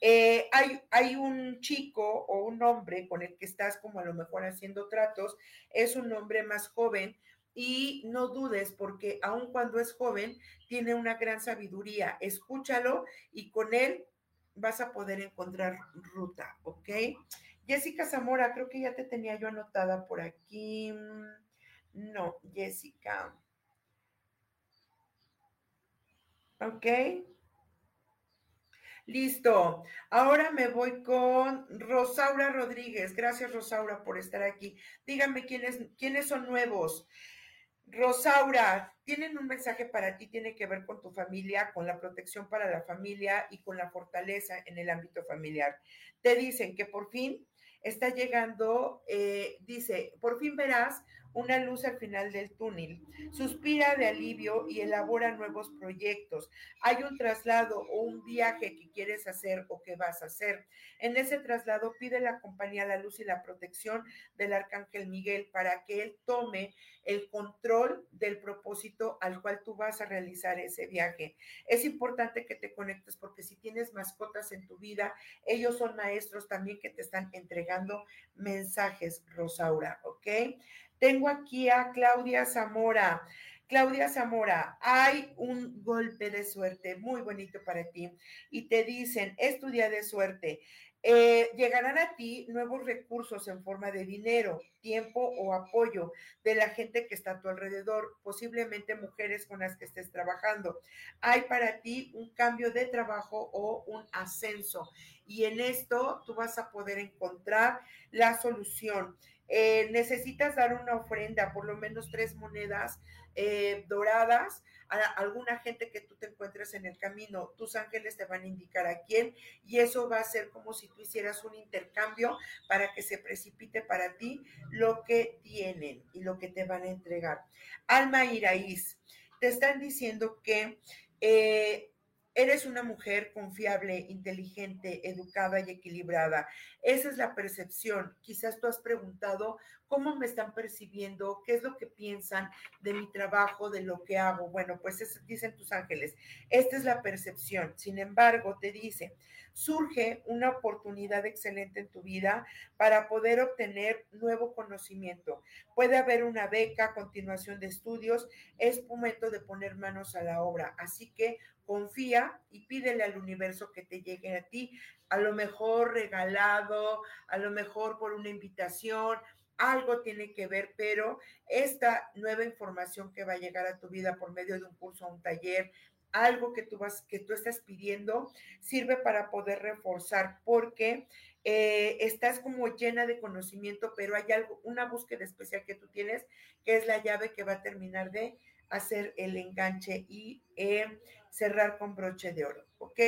Eh, hay, hay un chico o un hombre con el que estás como a lo mejor haciendo tratos, es un hombre más joven y no dudes porque aun cuando es joven tiene una gran sabiduría. Escúchalo y con él vas a poder encontrar ruta, ¿ok? Jessica Zamora, creo que ya te tenía yo anotada por aquí. No, Jessica. ¿Ok? Listo. Ahora me voy con Rosaura Rodríguez. Gracias, Rosaura, por estar aquí. Díganme quiénes, quiénes son nuevos. Rosaura, tienen un mensaje para ti, tiene que ver con tu familia, con la protección para la familia y con la fortaleza en el ámbito familiar. Te dicen que por fin está llegando, eh, dice, por fin verás una luz al final del túnel. Suspira de alivio y elabora nuevos proyectos. Hay un traslado o un viaje que quieres hacer o que vas a hacer. En ese traslado pide la compañía, la luz y la protección del Arcángel Miguel para que él tome el control del propósito al cual tú vas a realizar ese viaje. Es importante que te conectes porque si tienes mascotas en tu vida, ellos son maestros también que te están entregando mensajes, Rosaura, ¿ok? Tengo aquí a Claudia Zamora. Claudia Zamora, hay un golpe de suerte muy bonito para ti y te dicen, es tu día de suerte. Eh, llegarán a ti nuevos recursos en forma de dinero, tiempo o apoyo de la gente que está a tu alrededor, posiblemente mujeres con las que estés trabajando. Hay para ti un cambio de trabajo o un ascenso y en esto tú vas a poder encontrar la solución. Eh, necesitas dar una ofrenda, por lo menos tres monedas eh, doradas alguna gente que tú te encuentres en el camino. Tus ángeles te van a indicar a quién y eso va a ser como si tú hicieras un intercambio para que se precipite para ti lo que tienen y lo que te van a entregar. Alma Iraíz, te están diciendo que eh, Eres una mujer confiable, inteligente, educada y equilibrada. Esa es la percepción. Quizás tú has preguntado cómo me están percibiendo, qué es lo que piensan de mi trabajo, de lo que hago. Bueno, pues dicen tus ángeles, esta es la percepción. Sin embargo, te dice, surge una oportunidad excelente en tu vida para poder obtener nuevo conocimiento. Puede haber una beca, continuación de estudios, es momento de poner manos a la obra. Así que confía y pídele al universo que te llegue a ti, a lo mejor regalado, a lo mejor por una invitación, algo tiene que ver, pero esta nueva información que va a llegar a tu vida por medio de un curso, un taller, algo que tú vas, que tú estás pidiendo, sirve para poder reforzar, porque eh, estás como llena de conocimiento, pero hay algo, una búsqueda especial que tú tienes, que es la llave que va a terminar de hacer el enganche y eh, cerrar con broche de oro, ¿ok?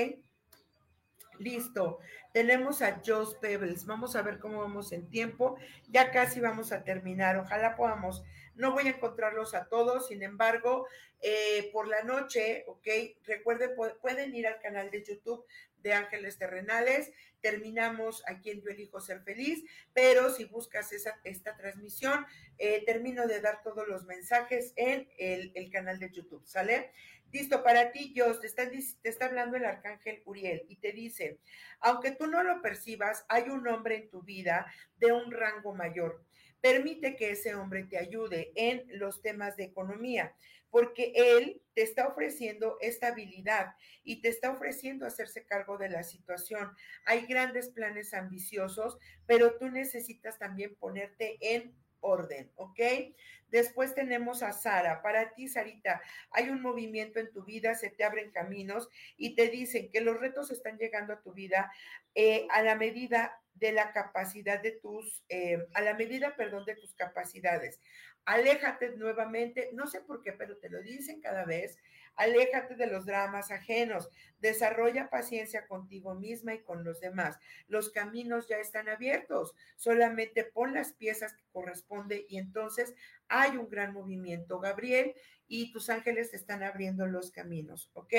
Listo. Tenemos a Joss Pebbles. Vamos a ver cómo vamos en tiempo. Ya casi vamos a terminar. Ojalá podamos. No voy a encontrarlos a todos, sin embargo, eh, por la noche, ¿ok? Recuerden, pueden ir al canal de YouTube de Ángeles Terrenales. Terminamos aquí en Yo Elijo Ser Feliz, pero si buscas esa, esta transmisión, eh, termino de dar todos los mensajes en el, el canal de YouTube, ¿sale? Listo, para ti, Dios, te está, te está hablando el arcángel Uriel y te dice, aunque tú no lo percibas, hay un hombre en tu vida de un rango mayor. Permite que ese hombre te ayude en los temas de economía, porque él te está ofreciendo estabilidad y te está ofreciendo hacerse cargo de la situación. Hay grandes planes ambiciosos, pero tú necesitas también ponerte en orden, ¿ok? Después tenemos a Sara. Para ti, Sarita, hay un movimiento en tu vida, se te abren caminos y te dicen que los retos están llegando a tu vida eh, a la medida de la capacidad de tus, eh, a la medida, perdón, de tus capacidades. Aléjate nuevamente, no sé por qué, pero te lo dicen cada vez, Aléjate de los dramas ajenos. Desarrolla paciencia contigo misma y con los demás. Los caminos ya están abiertos. Solamente pon las piezas que corresponde y entonces hay un gran movimiento, Gabriel, y tus ángeles están abriendo los caminos, ¿ok?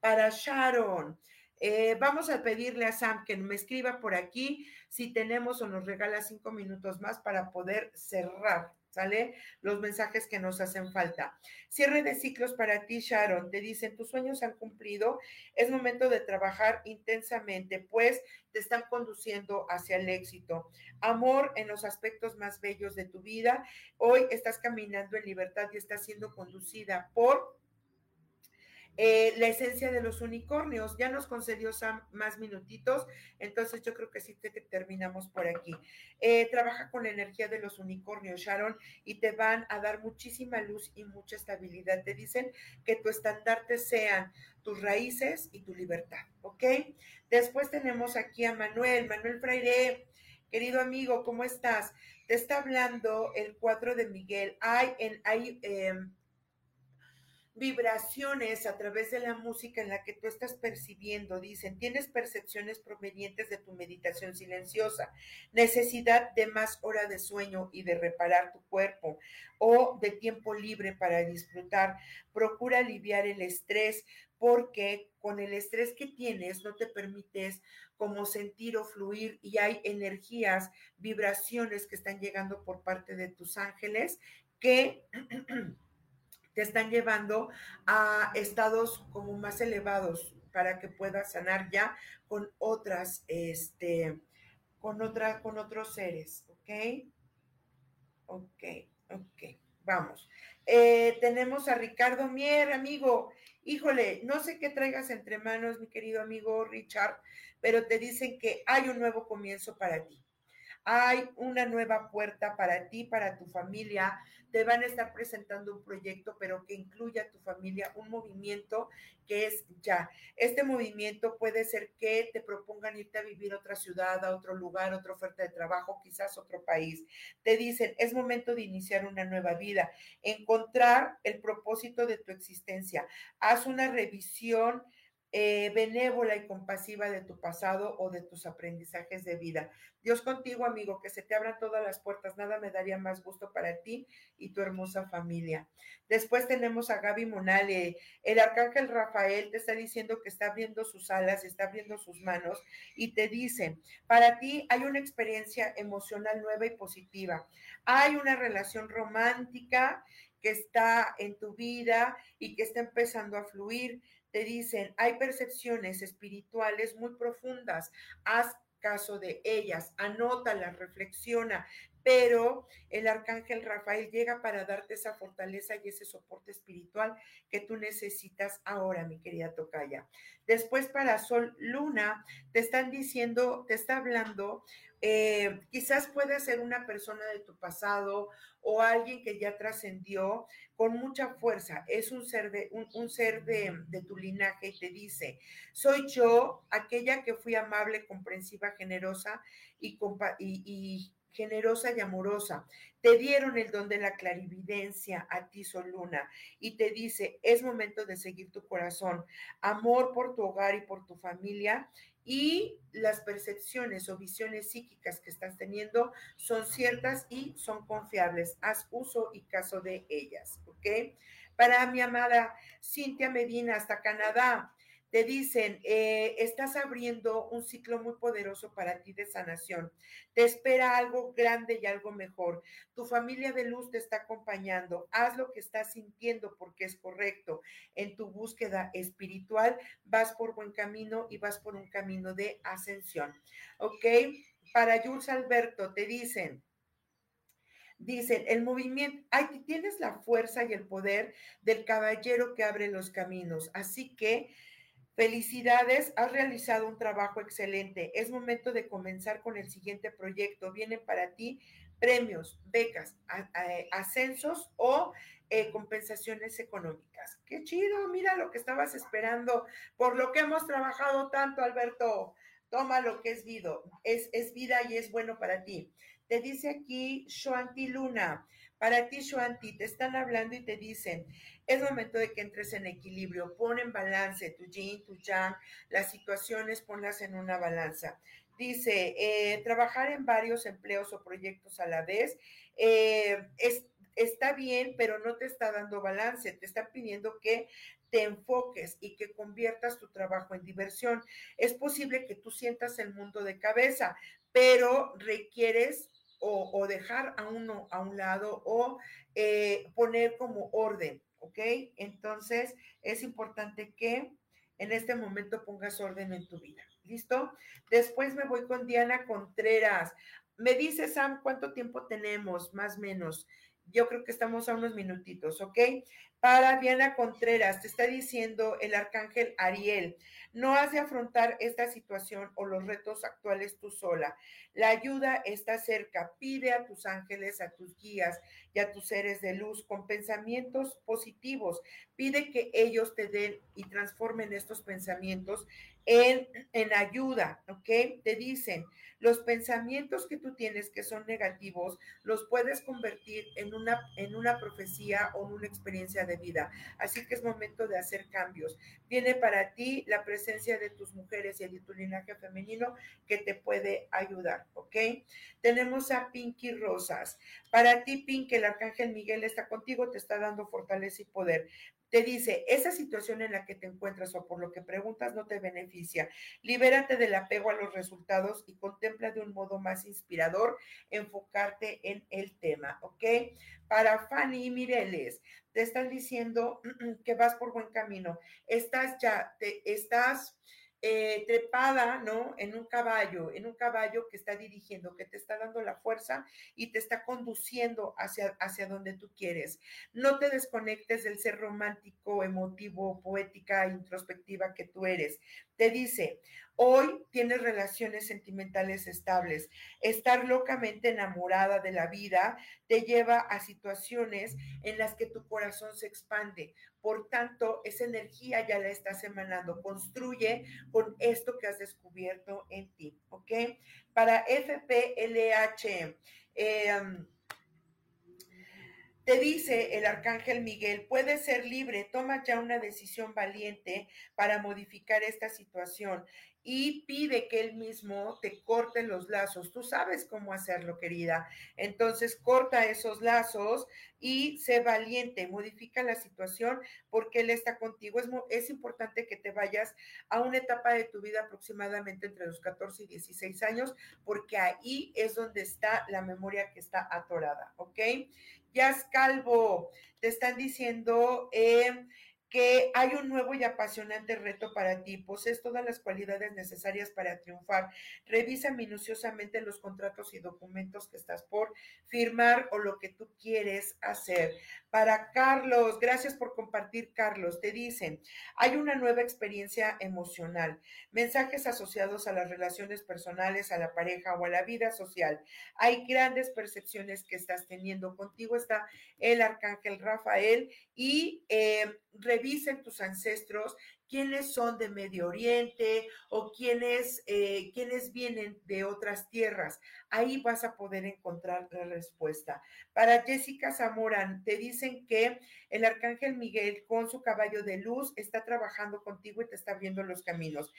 Para Sharon. Eh, vamos a pedirle a Sam que me escriba por aquí si tenemos o nos regala cinco minutos más para poder cerrar. ¿sale? Los mensajes que nos hacen falta. Cierre de ciclos para ti, Sharon. Te dicen, tus sueños han cumplido, es momento de trabajar intensamente, pues te están conduciendo hacia el éxito. Amor en los aspectos más bellos de tu vida. Hoy estás caminando en libertad y estás siendo conducida por eh, la esencia de los unicornios. Ya nos concedió Sam más minutitos, entonces yo creo que sí te, terminamos por aquí. Eh, trabaja con la energía de los unicornios, Sharon, y te van a dar muchísima luz y mucha estabilidad. Te dicen que tu estandarte sean tus raíces y tu libertad, ¿ok? Después tenemos aquí a Manuel, Manuel Fraire. Querido amigo, ¿cómo estás? Te está hablando el cuadro de Miguel. Hay, en, hay em, vibraciones a través de la música en la que tú estás percibiendo. Dicen, tienes percepciones provenientes de tu meditación silenciosa, necesidad de más hora de sueño y de reparar tu cuerpo o de tiempo libre para disfrutar. Procura aliviar el estrés porque con el estrés que tienes no te permites como sentir o fluir y hay energías, vibraciones que están llegando por parte de tus ángeles que te están llevando a estados como más elevados para que puedas sanar ya con otras, este, con con otros seres, ¿ok? Ok, ok, vamos. Eh, tenemos a Ricardo Mier, amigo. Híjole, no sé qué traigas entre manos, mi querido amigo Richard, pero te dicen que hay un nuevo comienzo para ti hay una nueva puerta para ti, para tu familia. Te van a estar presentando un proyecto, pero que incluya a tu familia, un movimiento que es ya. Este movimiento puede ser que te propongan irte a vivir a otra ciudad, a otro lugar, otra oferta de trabajo, quizás otro país. Te dicen, es momento de iniciar una nueva vida, encontrar el propósito de tu existencia. Haz una revisión eh, benévola y compasiva de tu pasado o de tus aprendizajes de vida. Dios contigo, amigo, que se te abran todas las puertas. Nada me daría más gusto para ti y tu hermosa familia. Después tenemos a Gaby Monale. El arcángel Rafael te está diciendo que está abriendo sus alas, está abriendo sus manos y te dice, para ti hay una experiencia emocional nueva y positiva. Hay una relación romántica que está en tu vida y que está empezando a fluir te dicen, hay percepciones espirituales muy profundas, haz caso de ellas, anótalas, reflexiona, pero el arcángel Rafael llega para darte esa fortaleza y ese soporte espiritual que tú necesitas ahora, mi querida Tocaya. Después para Sol Luna, te están diciendo, te está hablando eh, quizás puede ser una persona de tu pasado o alguien que ya trascendió con mucha fuerza. Es un ser, de, un, ser de, tu linaje y te dice, soy yo, aquella que fui amable, comprensiva, generosa y, y generosa y amorosa. Te dieron el don de la clarividencia a ti, Sol Luna, y te dice, es momento de seguir tu corazón, amor por tu hogar y por tu familia, y las percepciones o visiones psíquicas que estás teniendo son ciertas y son confiables. Haz uso y caso de ellas, ¿ok? Para mi amada Cintia Medina hasta Canadá, te dicen, eh, estás abriendo un ciclo muy poderoso para ti de sanación. Te espera algo grande y algo mejor. Tu familia de luz te está acompañando. Haz lo que estás sintiendo porque es correcto. En tu búsqueda espiritual vas por buen camino y vas por un camino de ascensión. ¿Ok? Para Jules Alberto te dicen, Dicen, el movimiento, ay, tienes la fuerza y el poder del caballero que abre los caminos. Así que Felicidades, has realizado un trabajo excelente. Es momento de comenzar con el siguiente proyecto. Vienen para ti premios, becas, ascensos o eh, compensaciones económicas. Qué chido, mira lo que estabas esperando, por lo que hemos trabajado tanto, Alberto. Toma lo que es vida, es, es vida y es bueno para ti. Te dice aquí Shuanti Luna, para ti Shuanti, te están hablando y te dicen, es momento de que entres en equilibrio, pon en balance tu yin, tu yang, las situaciones, ponlas en una balanza. Dice, eh, trabajar en varios empleos o proyectos a la vez eh, está bien, pero no te está dando balance. Te está pidiendo que te enfoques y que conviertas tu trabajo en diversión. Es posible que tú sientas el mundo de cabeza, pero requieres o, dejar a uno a un lado o eh, poner como orden. ¿ok? Entonces es importante que en este momento pongas orden en tu vida. ¿Listo? Después me voy con Diana Contreras. Me dice Sam, ¿cuánto tiempo tenemos? Más o menos. Yo creo que estamos a unos minutitos, ¿ok? Para Diana Contreras, te está diciendo el arcángel Ariel, no has de afrontar esta situación o los retos actuales tú sola. La ayuda está cerca. Pide a tus ángeles, a tus guías y a tus seres de luz con pensamientos positivos. Pide que ellos te den y transformen estos pensamientos en, en ayuda, ¿ok? Te dicen, los pensamientos que tú tienes que son negativos, los puedes convertir en una, en una profecía o en una experiencia de vida. Así que es momento de hacer cambios. Viene para ti la presencia de tus mujeres y de tu linaje femenino que te puede ayudar, ¿ok? Tenemos a Pinky Rosas. Para ti, Pinky, el arcángel Miguel está contigo, te está dando fortaleza y poder te dice, esa situación en la que te encuentras o por lo que preguntas no te beneficia. Libérate del apego a los resultados y contempla de un modo más inspirador enfocarte en el tema, ¿ok? Para Fanny Mireles, te están diciendo que vas por buen camino. Estás ya, te estás eh, trepada, ¿no? En un caballo, en un caballo que está dirigiendo, que te está dando la fuerza y te está conduciendo hacia, hacia donde tú quieres. No te desconectes del ser romántico, emotivo, poética, introspectiva que tú eres. Te dice, Hoy tienes relaciones sentimentales estables. Estar locamente enamorada de la vida te lleva a situaciones en las que tu corazón se expande. Por tanto, esa energía ya la estás emanando. Construye con esto que has descubierto en ti, ¿ok? Para FPLH, eh, te dice el arcángel Miguel, puedes ser libre, toma ya una decisión valiente para modificar esta situación y pide que él mismo te corte los lazos. Tú sabes cómo hacerlo, querida. Entonces, corta esos lazos y sé valiente, modifica la situación porque él está contigo. Es, es importante que te vayas a una etapa de tu vida aproximadamente entre los 14 y 16 años, porque ahí es donde está la memoria que está atorada, ¿ok? Jazz Calvo, te están diciendo eh, que hay un nuevo y apasionante reto para ti. Posees todas las cualidades necesarias para triunfar. Revisa minuciosamente los contratos y documentos que estás por firmar o lo que tú quieres hacer. Para Carlos, gracias por compartir, Carlos. Te dicen, hay una nueva experiencia emocional, mensajes asociados a las relaciones personales, a la pareja o a la vida social. Hay grandes percepciones que estás teniendo. Contigo está el arcángel Rafael y eh, revisen tus ancestros quiénes son de Medio Oriente o quiénes, eh, quiénes vienen de otras tierras. Ahí vas a poder encontrar la respuesta. Para Jessica Zamora, te dicen que el arcángel Miguel con su caballo de luz está trabajando contigo y te está abriendo los caminos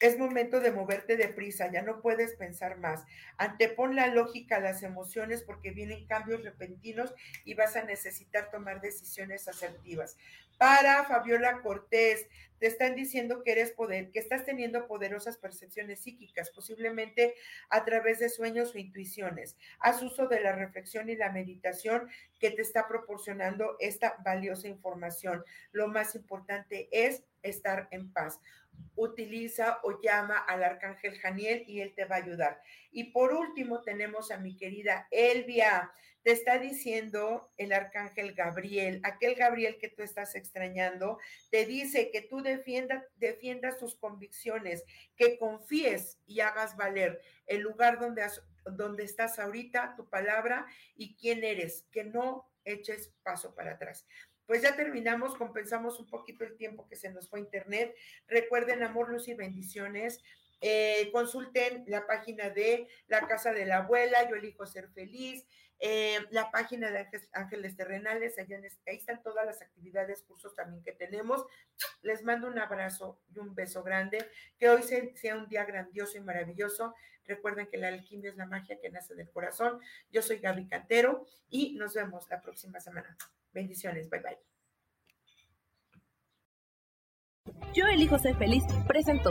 es momento de moverte deprisa, ya no puedes pensar más. Antepon la lógica a las emociones porque vienen cambios repentinos y vas a necesitar tomar decisiones asertivas. Para Fabiola Cortés, te están diciendo que eres poder, que estás teniendo poderosas percepciones psíquicas, posiblemente a través de sueños o intuiciones. Haz uso de la reflexión y la meditación que te está proporcionando esta valiosa información. Lo más importante es estar en paz utiliza o llama al arcángel Janiel y él te va a ayudar. Y por último tenemos a mi querida Elvia. Te está diciendo el arcángel Gabriel, aquel Gabriel que tú estás extrañando, te dice que tú defiendas, defiendas tus convicciones, que confíes y hagas valer el lugar donde, estás ahorita, tu palabra y quién eres, que no eches paso para atrás. Pues ya terminamos, compensamos un poquito el tiempo que se nos fue internet. Recuerden, amor, luz y bendiciones. Eh, consulten la página de la Casa de la Abuela, Yo elijo ser feliz, eh, la página de Ángeles Terrenales, allá ahí están todas las actividades, cursos también que tenemos. Les mando un abrazo y un beso grande, que hoy sea un día grandioso y maravilloso. Recuerden que la alquimia es la magia que nace del corazón. Yo soy Gaby Cantero y nos vemos la próxima semana. Bendiciones, bye bye. Yo elijo ser feliz, presentó.